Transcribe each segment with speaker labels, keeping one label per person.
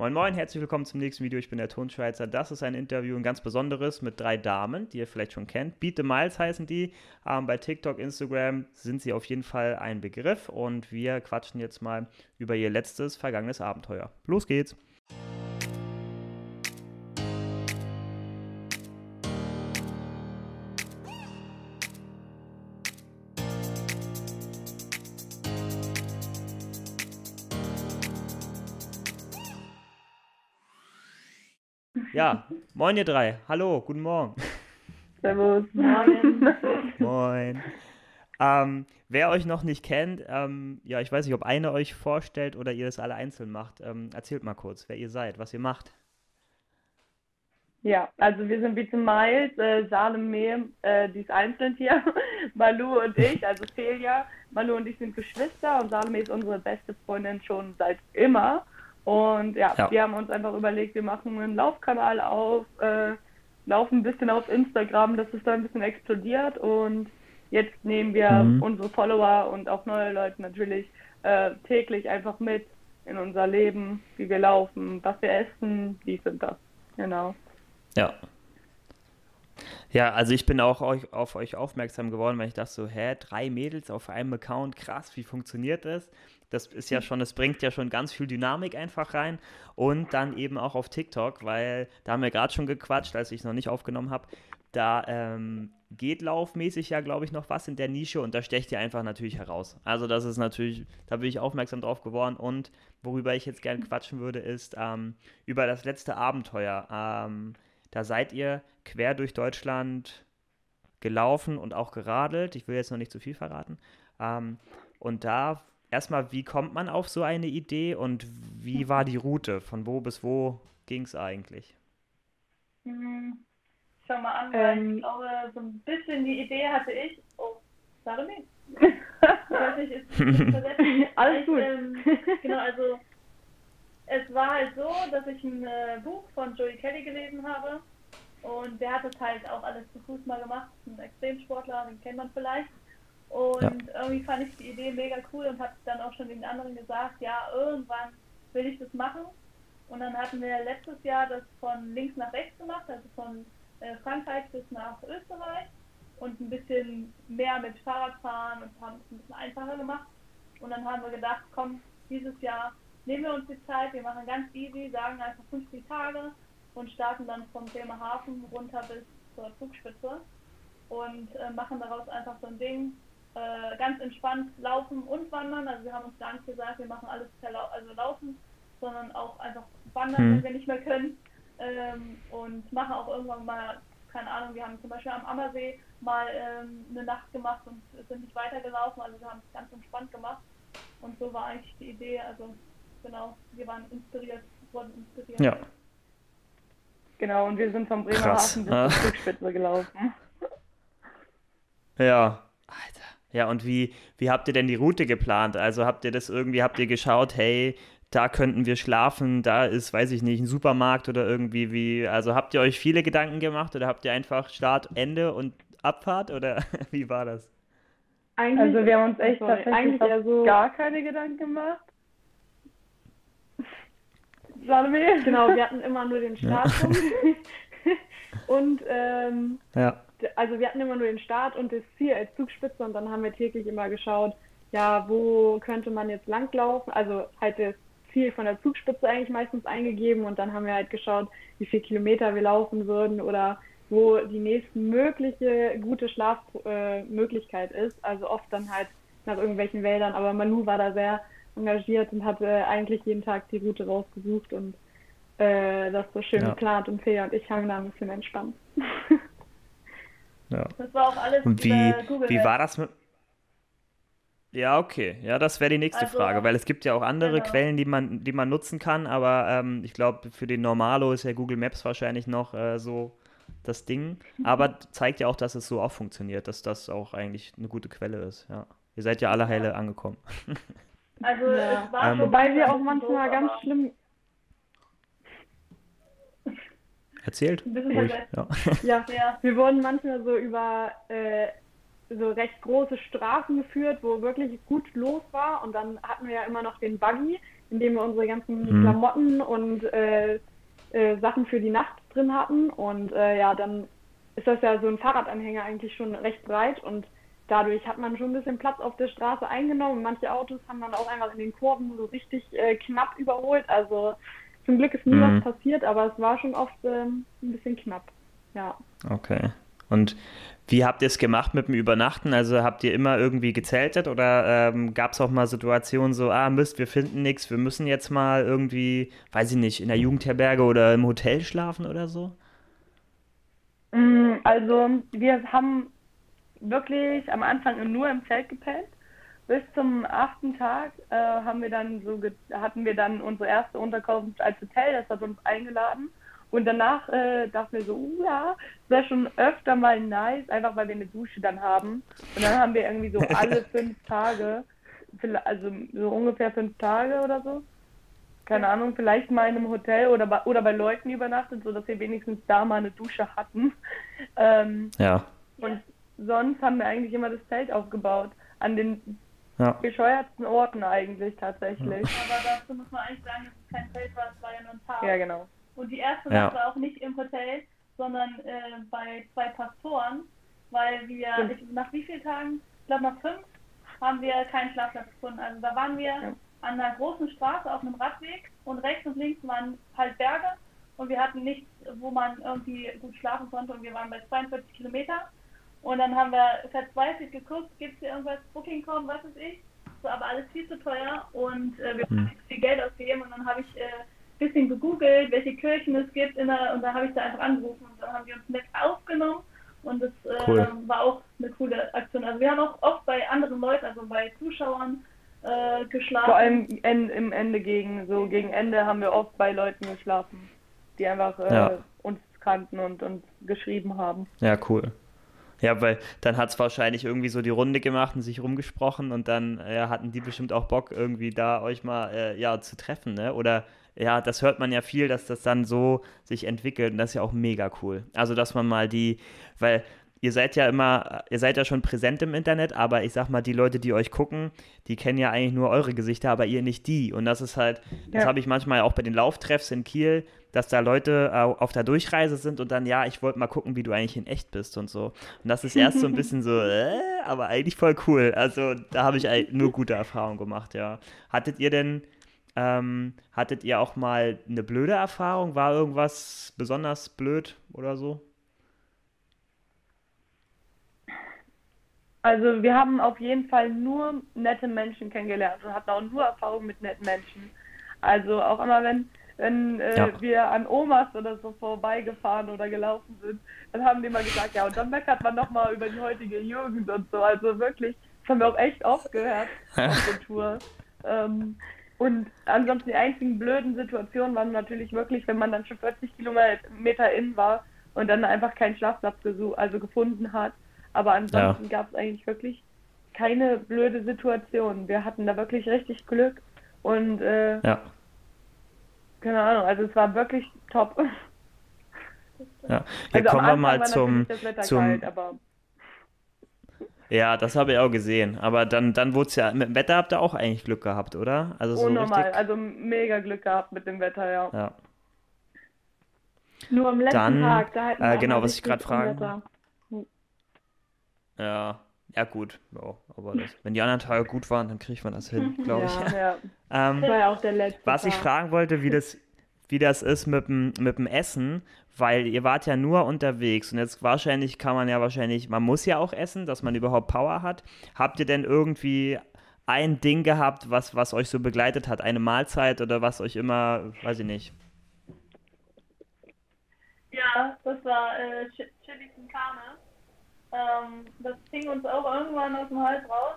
Speaker 1: Moin Moin, herzlich willkommen zum nächsten Video. Ich bin der Tonschweizer. Das ist ein Interview, ein ganz besonderes mit drei Damen, die ihr vielleicht schon kennt. Beat the Miles heißen die. Ähm, bei TikTok, Instagram sind sie auf jeden Fall ein Begriff und wir quatschen jetzt mal über ihr letztes, vergangenes Abenteuer. Los geht's! Ja, moin ihr drei. Hallo, guten Morgen.
Speaker 2: Servus. Moin.
Speaker 1: Moin. Ähm, wer euch noch nicht kennt, ähm, ja, ich weiß nicht, ob eine euch vorstellt oder ihr das alle einzeln macht. Ähm, erzählt mal kurz, wer ihr seid, was ihr macht.
Speaker 2: Ja, also wir sind wie zum Miles, äh, Salome, äh, die ist einzeln hier, Malu und ich, also Celia. Malu und ich sind Geschwister und Salome ist unsere beste Freundin schon seit immer. Und ja, ja, wir haben uns einfach überlegt, wir machen einen Laufkanal auf, äh, laufen ein bisschen auf Instagram, dass es da ein bisschen explodiert und jetzt nehmen wir mhm. unsere Follower und auch neue Leute natürlich äh, täglich einfach mit in unser Leben, wie wir laufen, was wir essen, dies und das. Genau.
Speaker 1: Ja. Ja, also ich bin auch auf euch aufmerksam geworden, weil ich dachte so, hä, drei Mädels auf einem Account, krass, wie funktioniert das? Das ist ja schon, das bringt ja schon ganz viel Dynamik einfach rein. Und dann eben auch auf TikTok, weil da haben wir gerade schon gequatscht, als ich es noch nicht aufgenommen habe. Da ähm, geht laufmäßig ja, glaube ich, noch was in der Nische und da stecht ihr einfach natürlich heraus. Also das ist natürlich, da bin ich aufmerksam drauf geworden und worüber ich jetzt gerne quatschen würde, ist ähm, über das letzte Abenteuer. Ähm, da seid ihr quer durch Deutschland gelaufen und auch geradelt. Ich will jetzt noch nicht zu viel verraten. Ähm, und da erstmal, wie kommt man auf so eine Idee und wie war die Route? Von wo bis wo ging es eigentlich?
Speaker 3: Hm, schau mal an, ähm, ich glaube, so ein bisschen die Idee hatte ich. Oh, Salome? ich weiß nicht, ist, ist Alles gut. Ähm, genau, also es war halt so, dass ich ein äh, Buch von Joey Kelly gelesen habe und der hat das halt auch alles zu Fuß mal gemacht, ein Extremsportler, den kennt man vielleicht. Und ja. Irgendwie fand ich die Idee mega cool und habe dann auch schon den anderen gesagt, ja, irgendwann will ich das machen. Und dann hatten wir letztes Jahr das von links nach rechts gemacht, also von äh, Frankreich bis nach Österreich und ein bisschen mehr mit Fahrradfahren und haben es ein bisschen einfacher gemacht. Und dann haben wir gedacht, komm, dieses Jahr nehmen wir uns die Zeit, wir machen ganz easy, sagen einfach 50 Tage und starten dann vom Bremerhaven runter bis zur Zugspitze und äh, machen daraus einfach so ein Ding, äh, ganz entspannt laufen und wandern. Also wir haben uns gar nicht gesagt, wir machen alles per Lau also laufen, sondern auch einfach wandern, hm. wenn wir nicht mehr können. Ähm, und machen auch irgendwann mal, keine Ahnung, wir haben zum Beispiel am Ammersee mal ähm, eine Nacht gemacht und sind nicht weitergelaufen. Also wir haben es ganz entspannt gemacht. Und so war eigentlich die Idee. Also genau, wir waren inspiriert, wurden inspiriert.
Speaker 1: Ja.
Speaker 2: Genau, und wir sind vom Bremerhaven bis zur Zugspitze gelaufen.
Speaker 1: Ja. Alter. Ja, und wie, wie habt ihr denn die Route geplant? Also habt ihr das irgendwie, habt ihr geschaut, hey, da könnten wir schlafen, da ist, weiß ich nicht, ein Supermarkt oder irgendwie wie, also habt ihr euch viele Gedanken gemacht oder habt ihr einfach Start, Ende und Abfahrt oder wie war das?
Speaker 2: Eigentlich, also wir haben uns echt sorry, tatsächlich eigentlich so gar keine Gedanken gemacht. Salome? Genau, wir hatten immer nur den Startpunkt. Ja. und ähm, ja also wir hatten immer nur den Start und das Ziel als Zugspitze und dann haben wir täglich immer geschaut, ja, wo könnte man jetzt langlaufen? Also halt das Ziel von der Zugspitze eigentlich meistens eingegeben und dann haben wir halt geschaut, wie viele Kilometer wir laufen würden oder wo die nächste mögliche gute Schlafmöglichkeit äh, ist. Also oft dann halt nach irgendwelchen Wäldern, aber Manu war da sehr engagiert und hat äh, eigentlich jeden Tag die Route rausgesucht und äh, das so schön ja. geplant und Fea und ich haben da ein bisschen entspannt.
Speaker 1: Ja.
Speaker 3: Das war auch alles
Speaker 1: Und wie, wie war das mit. Ja, okay. Ja, das wäre die nächste also, Frage, weil es gibt ja auch andere genau. Quellen, die man, die man nutzen kann, aber ähm, ich glaube, für den Normalo ist ja Google Maps wahrscheinlich noch äh, so das Ding. Aber zeigt ja auch, dass es so auch funktioniert, dass das auch eigentlich eine gute Quelle ist. Ja. Ihr seid ja alle heile angekommen.
Speaker 2: Also ja. es war ähm, Wobei wir auch manchmal ganz schlimm
Speaker 1: Erzählt?
Speaker 2: Ruhig, ja. ja. Ja, wir wurden manchmal so über äh, so recht große Straßen geführt, wo wirklich gut los war. Und dann hatten wir ja immer noch den Buggy, in wir unsere ganzen mhm. Klamotten und äh, äh, Sachen für die Nacht drin hatten. Und äh, ja, dann ist das ja so ein Fahrradanhänger eigentlich schon recht breit und dadurch hat man schon ein bisschen Platz auf der Straße eingenommen. Manche Autos haben dann auch einfach in den Kurven so richtig äh, knapp überholt. Also zum Glück ist nie mhm. was passiert, aber es war schon oft ähm, ein bisschen knapp. Ja.
Speaker 1: Okay. Und wie habt ihr es gemacht mit dem Übernachten? Also habt ihr immer irgendwie gezeltet oder ähm, gab es auch mal Situationen so, ah Mist, wir finden nichts, wir müssen jetzt mal irgendwie, weiß ich nicht, in der Jugendherberge oder im Hotel schlafen oder so?
Speaker 3: Mm, also wir haben wirklich am Anfang nur im Zelt gepennt. Bis zum achten Tag äh, haben wir dann so hatten wir dann unsere erste Unterkunft als Hotel, das hat uns eingeladen. Und danach äh, dachten wir so, uh, ja, es wäre schon öfter mal nice, einfach weil wir eine Dusche dann haben. Und dann haben wir irgendwie so alle fünf Tage, also so ungefähr fünf Tage oder so, keine Ahnung, vielleicht mal in einem Hotel oder bei, oder bei Leuten übernachtet, sodass wir wenigstens da mal eine Dusche hatten. Ähm,
Speaker 1: ja.
Speaker 3: Und sonst haben wir eigentlich immer das Zelt aufgebaut. An den ja. bescheuertsten Orten eigentlich tatsächlich. Aber dazu muss man eigentlich sagen, dass es kein Zelt war, es war ja nur ein Tag. Ja, genau. Und die erste Nacht ja. war auch nicht im Hotel, sondern äh, bei zwei Pastoren, weil wir ich, nach wie vielen Tagen, ich glaube nach fünf, haben wir keinen Schlafplatz gefunden. Also da waren wir ja. an einer großen Straße auf einem Radweg und rechts und links waren halt Berge und wir hatten nichts, wo man irgendwie gut schlafen konnte und wir waren bei 42 Kilometer. Und dann haben wir verzweifelt geguckt, gibt es hier irgendwas, Booking.com, was weiß ich. So, aber alles viel zu teuer und äh, wir hm. haben viel Geld ausgegeben und dann habe ich äh, bisschen gegoogelt, welche Kirchen es gibt in der, und da habe ich da einfach angerufen und dann haben die uns mit aufgenommen und das äh, cool. war auch eine coole Aktion. Also wir haben auch oft bei anderen Leuten, also bei Zuschauern äh, geschlafen. Vor allem in, im Ende gegen, so gegen Ende haben wir oft bei Leuten geschlafen, die einfach äh, ja. uns kannten und uns geschrieben haben.
Speaker 1: Ja, cool. Ja, weil dann hat es wahrscheinlich irgendwie so die Runde gemacht und sich rumgesprochen und dann ja, hatten die bestimmt auch Bock, irgendwie da euch mal äh, ja, zu treffen, ne? Oder ja, das hört man ja viel, dass das dann so sich entwickelt und das ist ja auch mega cool. Also, dass man mal die, weil ihr seid ja immer, ihr seid ja schon präsent im Internet, aber ich sag mal, die Leute, die euch gucken, die kennen ja eigentlich nur eure Gesichter, aber ihr nicht die. Und das ist halt, das habe ich manchmal auch bei den Lauftreffs in Kiel, dass da Leute äh, auf der Durchreise sind und dann, ja, ich wollte mal gucken, wie du eigentlich in echt bist und so. Und das ist erst so ein bisschen so, äh, aber eigentlich voll cool. Also da habe ich nur gute Erfahrungen gemacht, ja. Hattet ihr denn ähm, hattet ihr auch mal eine blöde Erfahrung? War irgendwas besonders blöd oder so?
Speaker 3: Also wir haben auf jeden Fall nur nette Menschen kennengelernt und hatten auch nur Erfahrung mit netten Menschen. Also auch immer wenn, wenn äh, ja. wir an Omas oder so vorbeigefahren oder gelaufen sind, dann haben die mal gesagt, ja und dann meckert man nochmal über die heutige Jugend und so. Also wirklich, das haben wir auch echt oft gehört auf der Tour. Ähm, und ansonsten die einzigen blöden Situationen waren natürlich wirklich, wenn man dann schon 40 Kilometer in war und dann einfach keinen Schlafplatz gesucht, also gefunden hat. Aber ansonsten ja. gab es eigentlich wirklich keine blöde Situation. Wir hatten da wirklich richtig Glück und äh, ja. keine Ahnung, also es war wirklich top.
Speaker 1: Ja, hier also kommen wir mal zum, zum kalt, ja, das habe ich auch gesehen. Aber dann, dann wurde es ja, mit dem Wetter habt ihr auch eigentlich Glück gehabt, oder?
Speaker 3: Also so Unnormal, richtig... also mega Glück gehabt mit dem Wetter, ja.
Speaker 1: Ja.
Speaker 2: Nur am letzten dann, Tag, da
Speaker 1: hatten äh, Genau, was ich gerade frage. Ja, ja gut. Ja, aber das, wenn die anderen Tage gut waren, dann kriegt man das hin, glaube ja, ich. Ja.
Speaker 2: ähm, das war ja auch der letzte
Speaker 1: Was Tag. ich fragen wollte, wie das, wie das ist mit dem, mit dem Essen, weil ihr wart ja nur unterwegs und jetzt wahrscheinlich kann man ja wahrscheinlich, man muss ja auch essen, dass man überhaupt Power hat. Habt ihr denn irgendwie ein Ding gehabt, was, was euch so begleitet hat? Eine Mahlzeit oder was euch immer, weiß ich nicht.
Speaker 3: Ja, das war äh, Chili con Carne. Ähm, das fing uns auch irgendwann aus dem Hals raus.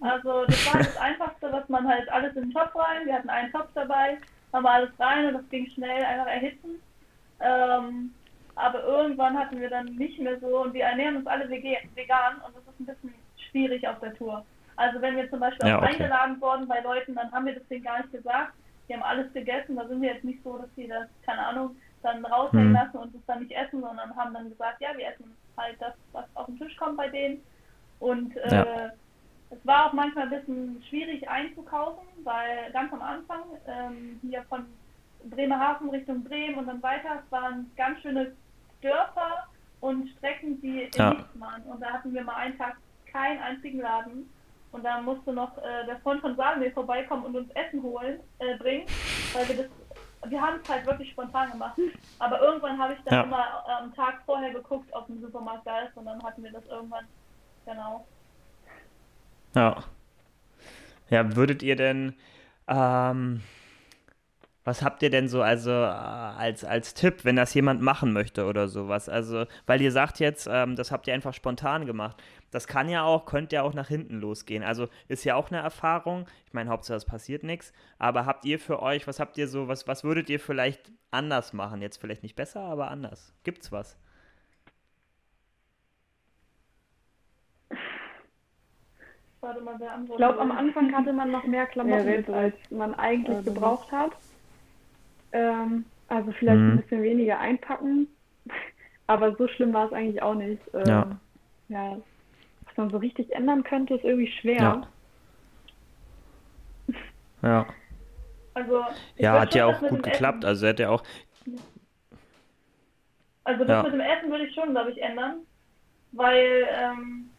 Speaker 3: Also das war das Einfachste, was man halt alles in den Topf rein. Wir hatten einen Topf dabei, haben wir alles rein und das ging schnell einfach erhitzen. Ähm, aber irgendwann hatten wir dann nicht mehr so und wir ernähren uns alle vegan und das ist ein bisschen schwierig auf der Tour. Also wenn wir zum Beispiel ja, auch okay. eingeladen wurden bei Leuten, dann haben wir das denen gar nicht gesagt. Die haben alles gegessen, da sind wir jetzt nicht so, dass die das, keine Ahnung, dann raushängen hm. lassen und das dann nicht essen, sondern haben dann gesagt, ja, wir essen halt das, was auf den Tisch kommt bei denen. Und äh, ja. es war auch manchmal ein bisschen schwierig einzukaufen, weil ganz am Anfang ähm, hier von Bremerhaven Richtung Bremen und dann weiter, es waren ganz schöne Dörfer und Strecken, die ja. nichts waren. Und da hatten wir mal einen Tag keinen einzigen Laden. Und da musste noch äh, der Freund von Salome vorbeikommen und uns Essen holen, äh, bringen, weil wir das, wir haben es halt wirklich spontan gemacht. Aber irgendwann habe ich dann ja. immer am ähm, Tag vorher geguckt, ob ein Supermarkt da ist und dann hatten wir das irgendwann, genau.
Speaker 1: Ja. Ja, würdet ihr denn, ähm, was habt ihr denn so also äh, als, als Tipp, wenn das jemand machen möchte oder sowas? Also, weil ihr sagt jetzt, ähm, das habt ihr einfach spontan gemacht. Das kann ja auch, könnte ja auch nach hinten losgehen. Also ist ja auch eine Erfahrung. Ich meine, Hauptsache es passiert nichts. Aber habt ihr für euch, was habt ihr so, was, was würdet ihr vielleicht anders machen? Jetzt vielleicht nicht besser, aber anders. Gibt's was?
Speaker 4: Warte mal, wer Ich glaube, am Anfang hatte man noch mehr Klamotten mit, als man eigentlich gebraucht hat. Ähm, also vielleicht mhm. ein bisschen weniger einpacken. Aber so schlimm war es eigentlich auch nicht. Ähm, ja. ja. Was man so richtig ändern könnte, ist irgendwie schwer.
Speaker 1: Ja. ja.
Speaker 3: Also,
Speaker 1: ja, hat ja auch gut geklappt. Essen. Also hat ja auch.
Speaker 3: Also das ja. mit dem Essen würde ich schon, glaube ich, ändern. Weil ähm,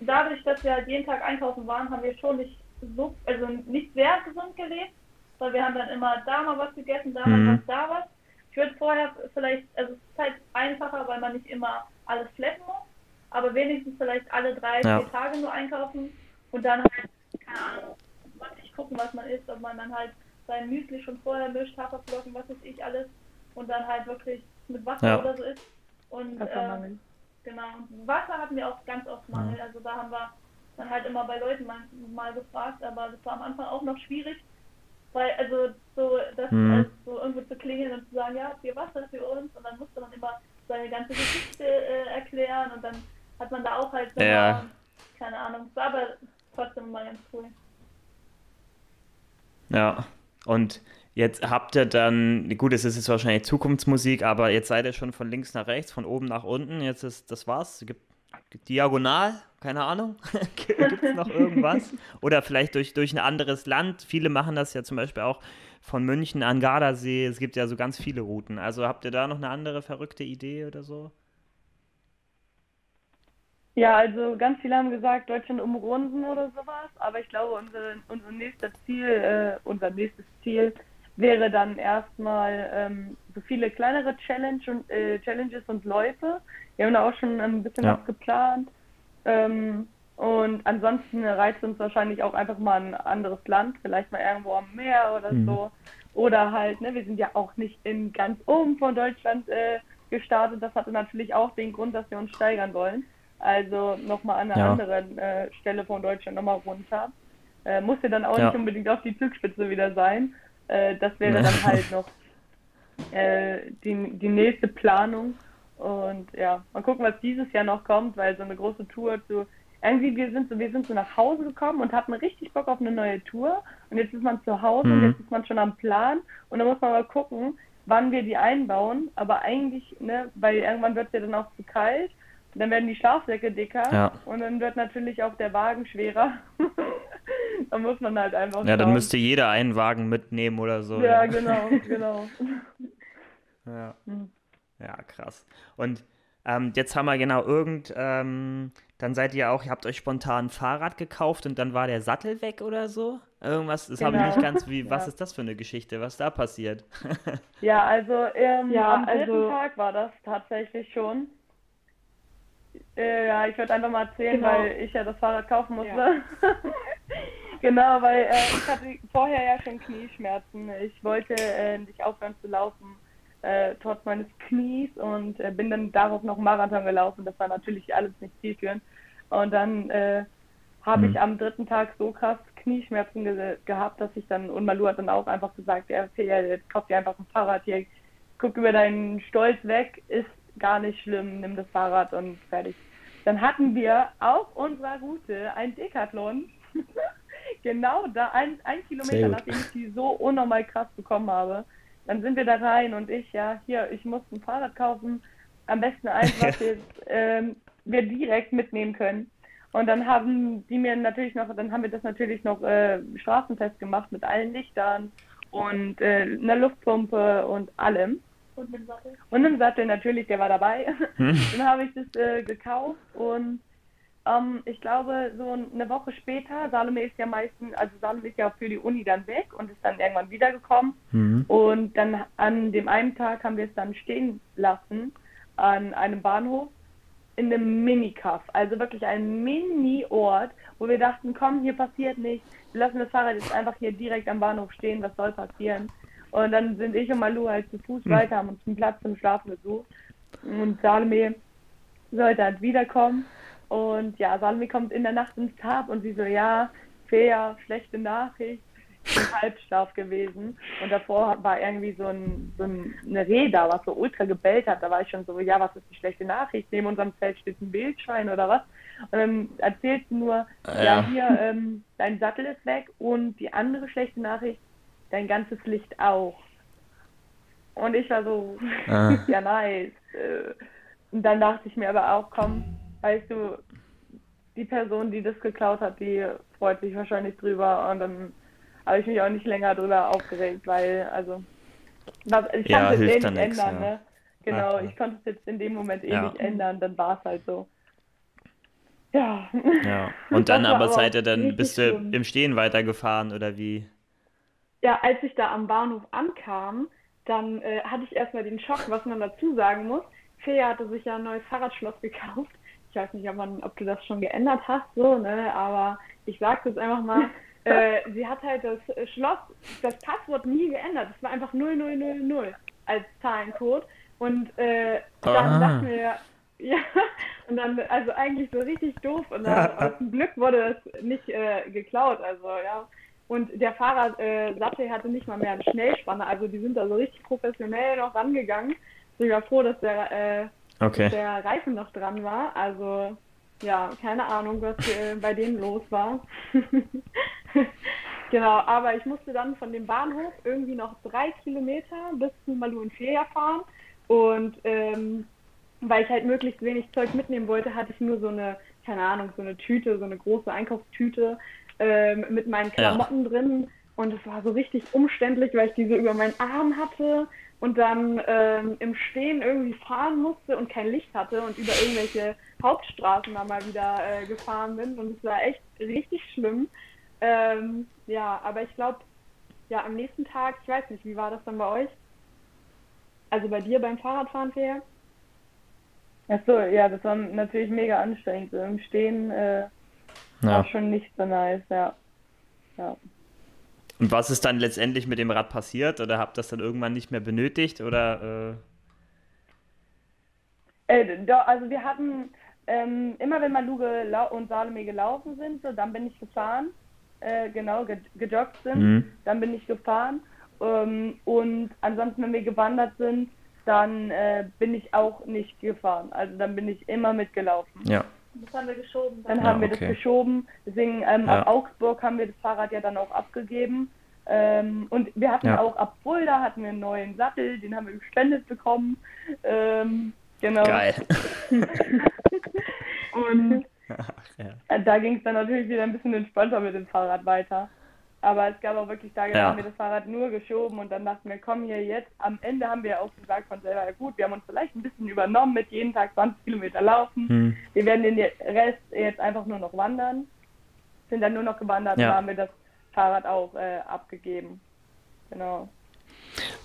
Speaker 3: dadurch, dass wir halt jeden Tag einkaufen waren, haben wir schon nicht so, also nicht sehr gesund gelebt, weil wir haben dann immer da mal was gegessen, da mal mhm. was, da was. Ich würde vorher vielleicht, also es ist halt einfacher, weil man nicht immer alles fletten muss, aber wenigstens vielleicht alle drei, ja. vier Tage nur einkaufen und dann halt, keine Ahnung, nicht gucken, was man isst, ob man dann halt sein Müsli schon vorher mischt, Haferflocken, was weiß ich alles und dann halt wirklich mit Wasser ja. oder so isst. Und äh, Genau. Und Wasser hatten wir auch ganz oft Mangel. Ja. Also da haben wir dann halt immer bei Leuten mal, mal gefragt, aber das war am Anfang auch noch schwierig. Weil, also so, das mhm. also so irgendwo zu klingeln und zu sagen, ja, habt ihr Wasser für uns? Und dann musste man immer seine ganze Geschichte äh, erklären und dann hat man da auch halt so ja. keine Ahnung, es war aber trotzdem mal ganz cool.
Speaker 1: Ja, und Jetzt habt ihr dann, gut, es ist jetzt wahrscheinlich Zukunftsmusik, aber jetzt seid ihr schon von links nach rechts, von oben nach unten. Jetzt ist das war's. Gibt, diagonal, keine Ahnung. Gibt es noch irgendwas? Oder vielleicht durch, durch ein anderes Land. Viele machen das ja zum Beispiel auch von München an Gardasee. Es gibt ja so ganz viele Routen. Also habt ihr da noch eine andere verrückte Idee oder so?
Speaker 4: Ja, also ganz viele haben gesagt, Deutschland umrunden oder sowas, aber ich glaube, unser, unser nächstes Ziel, äh, unser nächstes Ziel wäre dann erstmal ähm, so viele kleinere Challenge und, äh, Challenges und Läufe. Wir haben da auch schon ein bisschen ja. was geplant. Ähm, und ansonsten reizt uns wahrscheinlich auch einfach mal ein anderes Land, vielleicht mal irgendwo am Meer oder mhm. so. Oder halt, ne, wir sind ja auch nicht in ganz oben von Deutschland äh, gestartet. Das hatte natürlich auch den Grund, dass wir uns steigern wollen. Also nochmal an einer ja. anderen äh, Stelle von Deutschland nochmal runter. Äh, musste dann auch ja. nicht unbedingt auf die Zugspitze wieder sein. Äh, das wäre dann halt noch äh, die, die nächste Planung. Und ja, mal gucken, was dieses Jahr noch kommt, weil so eine große Tour zu. Irgendwie, wir sind so, wir sind so nach Hause gekommen und hatten richtig Bock auf eine neue Tour. Und jetzt ist man zu Hause mhm. und jetzt ist man schon am Plan. Und dann muss man mal gucken, wann wir die einbauen. Aber eigentlich, ne, weil irgendwann wird es ja dann auch zu kalt. Dann werden die Schlafsäcke dicker
Speaker 1: ja.
Speaker 4: und dann wird natürlich auch der Wagen schwerer. da muss man halt einfach.
Speaker 1: Ja, dann müsste jeder einen Wagen mitnehmen oder so.
Speaker 4: Ja, ja. genau, genau.
Speaker 1: ja. Hm. ja, krass. Und ähm, jetzt haben wir genau irgend, ähm, dann seid ihr auch, ihr habt euch spontan ein Fahrrad gekauft und dann war der Sattel weg oder so? Irgendwas, das genau. habe ich nicht ganz, wie, ja. was ist das für eine Geschichte, was da passiert?
Speaker 4: ja, also ähm, ja, am dritten also, Tag war das tatsächlich schon. Äh, ja, ich würde einfach mal erzählen, genau. weil ich ja das Fahrrad kaufen musste. Ja. Genau, weil äh, ich hatte vorher ja schon Knieschmerzen. Ich wollte äh, nicht aufhören zu laufen, äh, trotz meines Knies und äh, bin dann darauf noch Marathon gelaufen. Das war natürlich alles nicht zielführend. Und dann äh, habe mhm. ich am dritten Tag so krass Knieschmerzen ge gehabt, dass ich dann, und Malu hat dann auch einfach gesagt, ja, okay, jetzt kauf dir einfach ein Fahrrad hier, guck über deinen Stolz weg, ist gar nicht schlimm, nimm das Fahrrad und fertig. Dann hatten wir auf unserer Route ein Decathlon. genau da, ein, ein Kilometer, nachdem ich die so unnormal krass bekommen habe. Dann sind wir da rein und ich, ja, hier, ich muss ein Fahrrad kaufen. Am besten eins, was jetzt, ähm, wir direkt mitnehmen können. Und dann haben die mir natürlich noch, dann haben wir das natürlich noch äh, straßenfest gemacht mit allen Lichtern und äh, einer Luftpumpe und allem. Und einem Sattel. Und einem Sattel natürlich, der war dabei. Hm. dann habe ich das äh, gekauft und ähm, ich glaube, so eine Woche später, Salome ist ja meistens, also Salome ist ja für die Uni dann weg und ist dann irgendwann wiedergekommen. Mhm. Und dann an dem einen Tag haben wir es dann stehen lassen an einem Bahnhof in einem Mini-Kaff, also wirklich ein Mini-Ort, wo wir dachten, komm, hier passiert nichts, wir lassen das Fahrrad jetzt einfach hier direkt am Bahnhof stehen, was soll passieren? Und dann sind ich und Malu halt zu Fuß mhm. weiter, haben uns einen Platz zum Schlafen gesucht. Und Salome sollte halt wiederkommen. Und ja, Salome kommt in der Nacht ins Tab und sie so, ja, fair, schlechte Nachricht, im Halbschlaf gewesen. Und davor war irgendwie so, ein, so eine Reh da, was so ultra gebellt hat. Da war ich schon so, ja, was ist die schlechte Nachricht? Neben unserem Zelt steht ein Wildschwein oder was? Und dann erzählt sie nur, ja, ja hier, ähm, dein Sattel ist weg und die andere schlechte Nachricht, dein ganzes Licht auch. Und ich war so, ah. ja, nice. Äh, und dann dachte ich mir aber auch, komm, weißt du, die Person, die das geklaut hat, die freut sich wahrscheinlich drüber und dann habe ich mich auch nicht länger drüber aufgeregt, weil, also, ich kann ja, es eh nicht ändern, nix, ja. ne? Genau, ja, ich konnte es jetzt in dem Moment eh nicht ändern, dann war es halt so.
Speaker 1: Ja. Ja, und dann aber seid ihr dann, bist du schlimm. im Stehen weitergefahren oder wie?
Speaker 2: Ja, als ich da am Bahnhof ankam, dann äh, hatte ich erstmal den Schock, was man dazu sagen muss. Fea hatte sich ja ein neues Fahrradschloss gekauft. Ich weiß nicht, ob, man, ob du das schon geändert hast, so, ne? Aber ich sag das einfach mal. äh, sie hat halt das Schloss, das Passwort nie geändert. Es war einfach 0000 als Zahlencode. Und äh, dann dachten wir, ja, und dann, also eigentlich so richtig doof. Und dann, zum Glück wurde es nicht äh, geklaut. Also, ja. Und der Fahrradsattel äh, hatte nicht mal mehr eine Schnellspanne. Also, die sind da so richtig professionell noch rangegangen. Also ich war froh, dass der, äh, okay. dass der Reifen noch dran war. Also, ja, keine Ahnung, was bei denen los war. genau, aber ich musste dann von dem Bahnhof irgendwie noch drei Kilometer bis zu Malu und Feria fahren. Und ähm, weil ich halt möglichst wenig Zeug mitnehmen wollte, hatte ich nur so eine, keine Ahnung, so eine Tüte, so eine große Einkaufstüte ähm, mit meinen Klamotten ja. drin. Und es war so richtig umständlich, weil ich die so über meinen Arm hatte und dann ähm, im Stehen irgendwie fahren musste und kein Licht hatte und über irgendwelche Hauptstraßen da mal wieder äh, gefahren bin. Und es war echt richtig schlimm. Ähm, ja, aber ich glaube, ja, am nächsten Tag, ich weiß nicht, wie war das dann bei euch? Also bei dir beim Fahrradfahren, Fair?
Speaker 4: Achso, ja, das war natürlich mega anstrengend. So Im Stehen äh, ja. war schon nicht so nice, ja. ja.
Speaker 1: Und was ist dann letztendlich mit dem Rad passiert? Oder habt ihr das dann irgendwann nicht mehr benötigt? Oder.
Speaker 4: Äh... Äh, also wir hatten ähm, immer wenn Malu und Salome gelaufen sind, so, dann bin ich gefahren. Äh, genau, ge gejoggt sind, mhm. dann bin ich gefahren. Ähm, und ansonsten, wenn wir gewandert sind, dann äh, bin ich auch nicht gefahren. Also dann bin ich immer mitgelaufen.
Speaker 1: Ja.
Speaker 4: Das haben wir geschoben. Dann, dann haben wir okay. das geschoben. Deswegen ähm, ja. ab Augsburg haben wir das Fahrrad ja dann auch abgegeben. Ähm, und wir hatten ja. auch ab Fulda hatten wir einen neuen Sattel, den haben wir gespendet bekommen. Ähm, genau.
Speaker 1: Geil.
Speaker 4: und Ach, ja. da ging es dann natürlich wieder ein bisschen entspannter mit dem Fahrrad weiter. Aber es gab auch wirklich Tage, da ja. haben wir das Fahrrad nur geschoben und dann dachten wir, komm hier jetzt. Am Ende haben wir auch gesagt von selber, ja gut, wir haben uns vielleicht ein bisschen übernommen mit jeden Tag 20 Kilometer laufen. Hm. Wir werden den Rest jetzt einfach nur noch wandern. Sind dann nur noch gewandert ja. und haben wir das Fahrrad auch äh, abgegeben. Genau.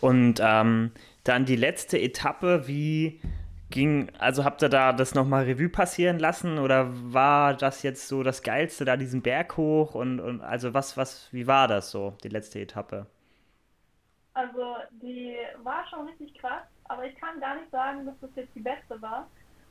Speaker 1: Und ähm, dann die letzte Etappe, wie ging, also habt ihr da das nochmal Revue passieren lassen oder war das jetzt so das Geilste, da diesen Berg hoch und, und also was, was, wie war das so, die letzte Etappe?
Speaker 4: Also die war schon richtig krass, aber ich kann gar nicht sagen, dass das jetzt die beste war,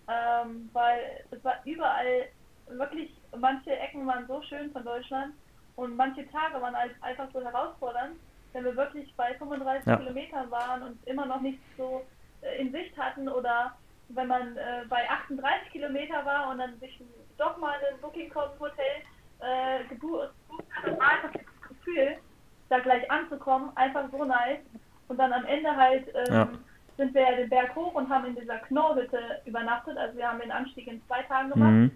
Speaker 4: ähm, weil es war überall wirklich, manche Ecken waren so schön von Deutschland und manche Tage waren halt einfach so herausfordernd, wenn wir wirklich bei 35 ja. Kilometern waren und immer noch nichts so äh, in Sicht hatten oder wenn man äh, bei 38 Kilometer war und dann sich doch mal ein Booking.com-Hotel äh, gebucht hat und einfach das Gefühl, da gleich anzukommen, einfach so nice. Und dann am Ende halt ähm, ja. sind wir ja den Berg hoch und haben in dieser Knorrhütte übernachtet. Also wir haben den Anstieg in zwei Tagen gemacht. Mhm.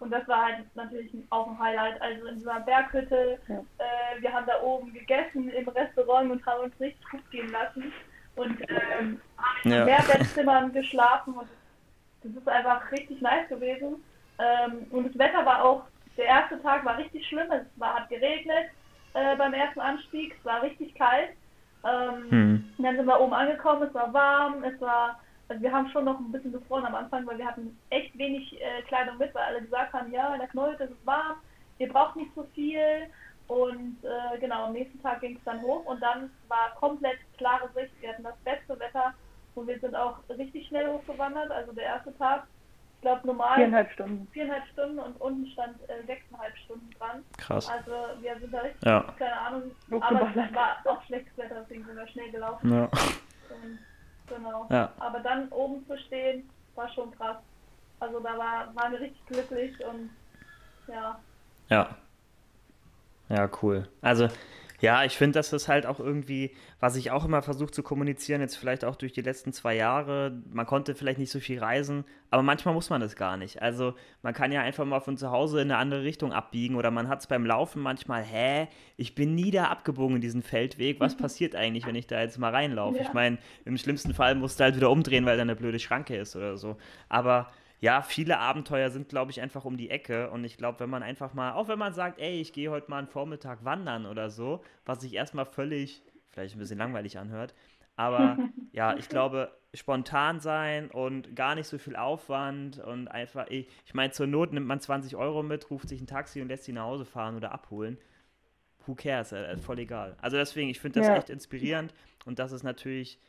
Speaker 3: Und das war halt natürlich auch ein Highlight. Also in dieser Berghütte, ja. äh, wir haben da oben gegessen im Restaurant und haben uns richtig gut gehen lassen. Und ähm, haben ja. in Mehrbettzimmern geschlafen und das ist einfach richtig nice gewesen. Ähm, und das Wetter war auch, der erste Tag war richtig schlimm. Es war, hat geregnet äh, beim ersten Anstieg, es war richtig kalt. Ähm, hm. Dann sind wir oben angekommen, es war warm, es war also wir haben schon noch ein bisschen gefroren am Anfang, weil wir hatten echt wenig äh, Kleidung mit, weil alle gesagt haben, ja, in der Knolte ist es warm, ihr braucht nicht so viel. Und äh, genau, am nächsten Tag ging es dann hoch und dann war komplett klare Sicht. Wir hatten das beste Wetter und wir sind auch richtig schnell hochgewandert. Also der erste Tag, ich glaube normal.
Speaker 2: Viereinhalb Stunden.
Speaker 3: Viereinhalb Stunden und unten stand äh, sechseinhalb Stunden dran.
Speaker 1: Krass.
Speaker 3: Also wir sind da richtig,
Speaker 1: ja.
Speaker 3: keine Ahnung, aber es war auch schlechtes Wetter, deswegen sind wir schnell gelaufen.
Speaker 1: Ja.
Speaker 3: Und Genau. Ja. Aber dann oben zu stehen, war schon krass. Also da war, waren wir richtig glücklich und ja.
Speaker 1: Ja. Ja, cool. Also ja, ich finde, das ist halt auch irgendwie, was ich auch immer versuche zu kommunizieren, jetzt vielleicht auch durch die letzten zwei Jahre. Man konnte vielleicht nicht so viel reisen, aber manchmal muss man das gar nicht. Also man kann ja einfach mal von zu Hause in eine andere Richtung abbiegen oder man hat es beim Laufen manchmal, hä, ich bin nie da abgebogen in diesen Feldweg. Was passiert eigentlich, wenn ich da jetzt mal reinlaufe? Ja. Ich meine, im schlimmsten Fall musst du halt wieder umdrehen, weil da eine blöde Schranke ist oder so. Aber ja, viele Abenteuer sind, glaube ich, einfach um die Ecke. Und ich glaube, wenn man einfach mal, auch wenn man sagt, ey, ich gehe heute mal einen Vormittag wandern oder so, was sich erstmal völlig, vielleicht ein bisschen langweilig anhört, aber ja, ich glaube, spontan sein und gar nicht so viel Aufwand und einfach, ich, ich meine, zur Not nimmt man 20 Euro mit, ruft sich ein Taxi und lässt sie nach Hause fahren oder abholen. Who cares? Äh, voll egal. Also deswegen, ich finde das ja. echt inspirierend und das ist natürlich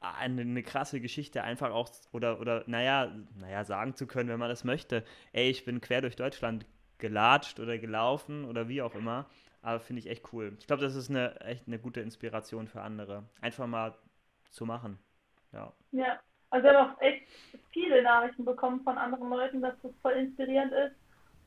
Speaker 1: eine, eine, krasse Geschichte einfach auch, oder, oder naja, naja, sagen zu können, wenn man das möchte, ey, ich bin quer durch Deutschland gelatscht oder gelaufen oder wie auch immer. Aber finde ich echt cool. Ich glaube, das ist eine echt eine gute Inspiration für andere. Einfach mal zu machen. Ja.
Speaker 3: Ja, also wir haben auch echt viele Nachrichten bekommen von anderen Leuten, dass das voll inspirierend ist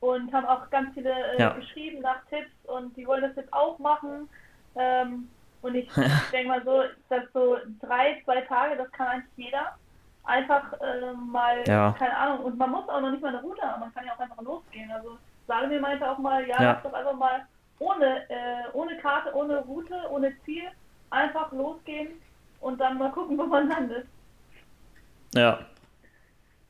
Speaker 3: und haben auch ganz viele äh, ja. geschrieben nach Tipps und die wollen das jetzt auch machen. Ähm, und ich denke mal so, dass so drei, zwei Tage, das kann eigentlich jeder. Einfach äh, mal, ja. keine Ahnung, und man muss auch noch nicht mal eine Route haben, man kann ja auch einfach losgehen. Also Salome meinte auch mal, ja, ja. lass doch einfach mal ohne, äh, ohne Karte, ohne Route, ohne Ziel einfach losgehen und dann mal gucken, wo man landet.
Speaker 1: Ja.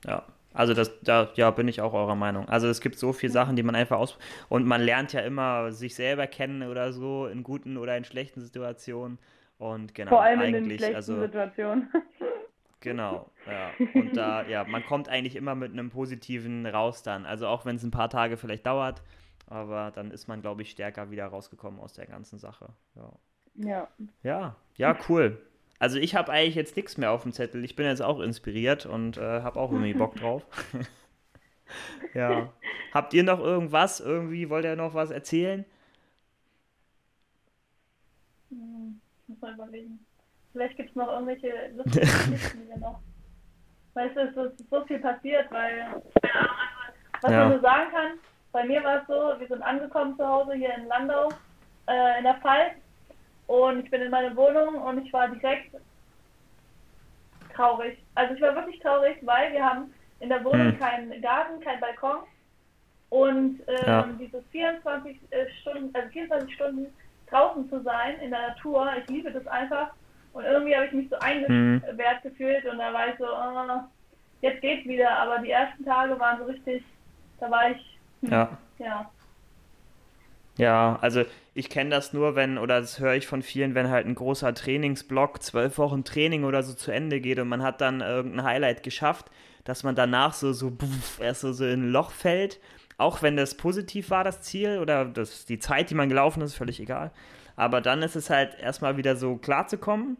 Speaker 1: Ja. Also das, da ja, bin ich auch eurer Meinung. Also es gibt so viele Sachen, die man einfach aus und man lernt ja immer sich selber kennen oder so in guten oder in schlechten Situationen und genau
Speaker 2: Vor allem eigentlich in den schlechten also, Situationen.
Speaker 1: Genau, ja. Und da, ja, man kommt eigentlich immer mit einem positiven raus dann. Also auch wenn es ein paar Tage vielleicht dauert, aber dann ist man, glaube ich, stärker wieder rausgekommen aus der ganzen Sache. Ja.
Speaker 2: Ja,
Speaker 1: ja, ja cool. Also ich habe eigentlich jetzt nichts mehr auf dem Zettel. Ich bin jetzt auch inspiriert und äh, habe auch irgendwie Bock drauf. ja. Habt ihr noch irgendwas? Irgendwie wollt ihr noch was erzählen?
Speaker 3: Hm, muss mal überlegen. Vielleicht gibt es noch irgendwelche lustigen Geschichten, die wir noch. Weißt du, es ist so viel passiert, weil, was ja. man nur sagen kann, bei mir war es so, wir sind angekommen zu Hause hier in Landau, äh, in der Pfalz, und ich bin in meine Wohnung und ich war direkt traurig. Also ich war wirklich traurig, weil wir haben in der Wohnung hm. keinen Garten, keinen Balkon. Und ähm, ja. diese 24 äh, Stunden, also 24 Stunden draußen zu sein in der Natur, ich liebe das einfach. Und irgendwie habe ich mich so eingesperrt hm. gefühlt und da war ich so, oh, jetzt geht's wieder. Aber die ersten Tage waren so richtig, da war ich,
Speaker 1: hm, ja.
Speaker 3: ja.
Speaker 1: Ja, also ich kenne das nur, wenn, oder das höre ich von vielen, wenn halt ein großer Trainingsblock, zwölf Wochen Training oder so zu Ende geht und man hat dann irgendein Highlight geschafft, dass man danach so, so, buff, erst so, so in ein Loch fällt. Auch wenn das positiv war, das Ziel, oder das, die Zeit, die man gelaufen ist, völlig egal. Aber dann ist es halt erstmal wieder so klar zu kommen,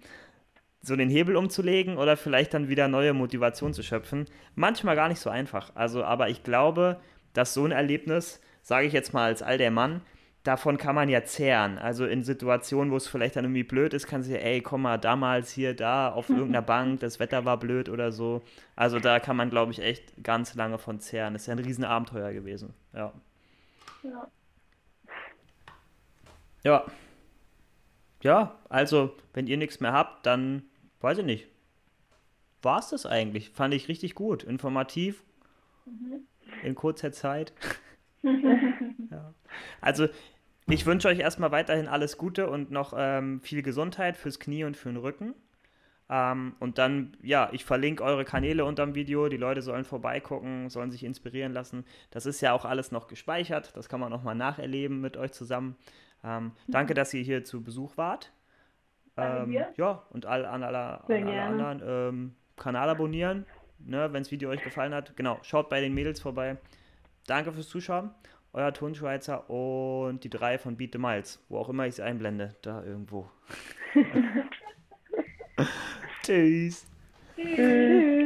Speaker 1: so den Hebel umzulegen oder vielleicht dann wieder neue Motivation zu schöpfen. Manchmal gar nicht so einfach. Also, aber ich glaube, dass so ein Erlebnis, sage ich jetzt mal als all der Mann, davon kann man ja zehren. Also in Situationen, wo es vielleicht dann irgendwie blöd ist, kann sie, ey, komm mal, damals hier, da, auf irgendeiner Bank, das Wetter war blöd oder so. Also da kann man, glaube ich, echt ganz lange von zehren. Das ist ja ein Riesenabenteuer gewesen. Ja.
Speaker 3: Ja.
Speaker 1: Ja. Ja, also, wenn ihr nichts mehr habt, dann weiß ich nicht. War es das eigentlich? Fand ich richtig gut. Informativ. Mhm. In kurzer Zeit. ja. Also ich wünsche euch erstmal weiterhin alles Gute und noch ähm, viel Gesundheit fürs Knie und für den Rücken. Ähm, und dann, ja, ich verlinke eure Kanäle unter dem Video. Die Leute sollen vorbeigucken, sollen sich inspirieren lassen. Das ist ja auch alles noch gespeichert. Das kann man nochmal nacherleben mit euch zusammen. Ähm, danke, dass ihr hier zu Besuch wart. Ähm, ja, und all, an alle, an alle anderen ähm, Kanal abonnieren, ne, wenn das Video euch gefallen hat. Genau, schaut bei den Mädels vorbei. Danke fürs Zuschauen. Euer Tonschweizer und die drei von Beat the Miles, wo auch immer ich sie einblende, da irgendwo. Tschüss. Tschüss.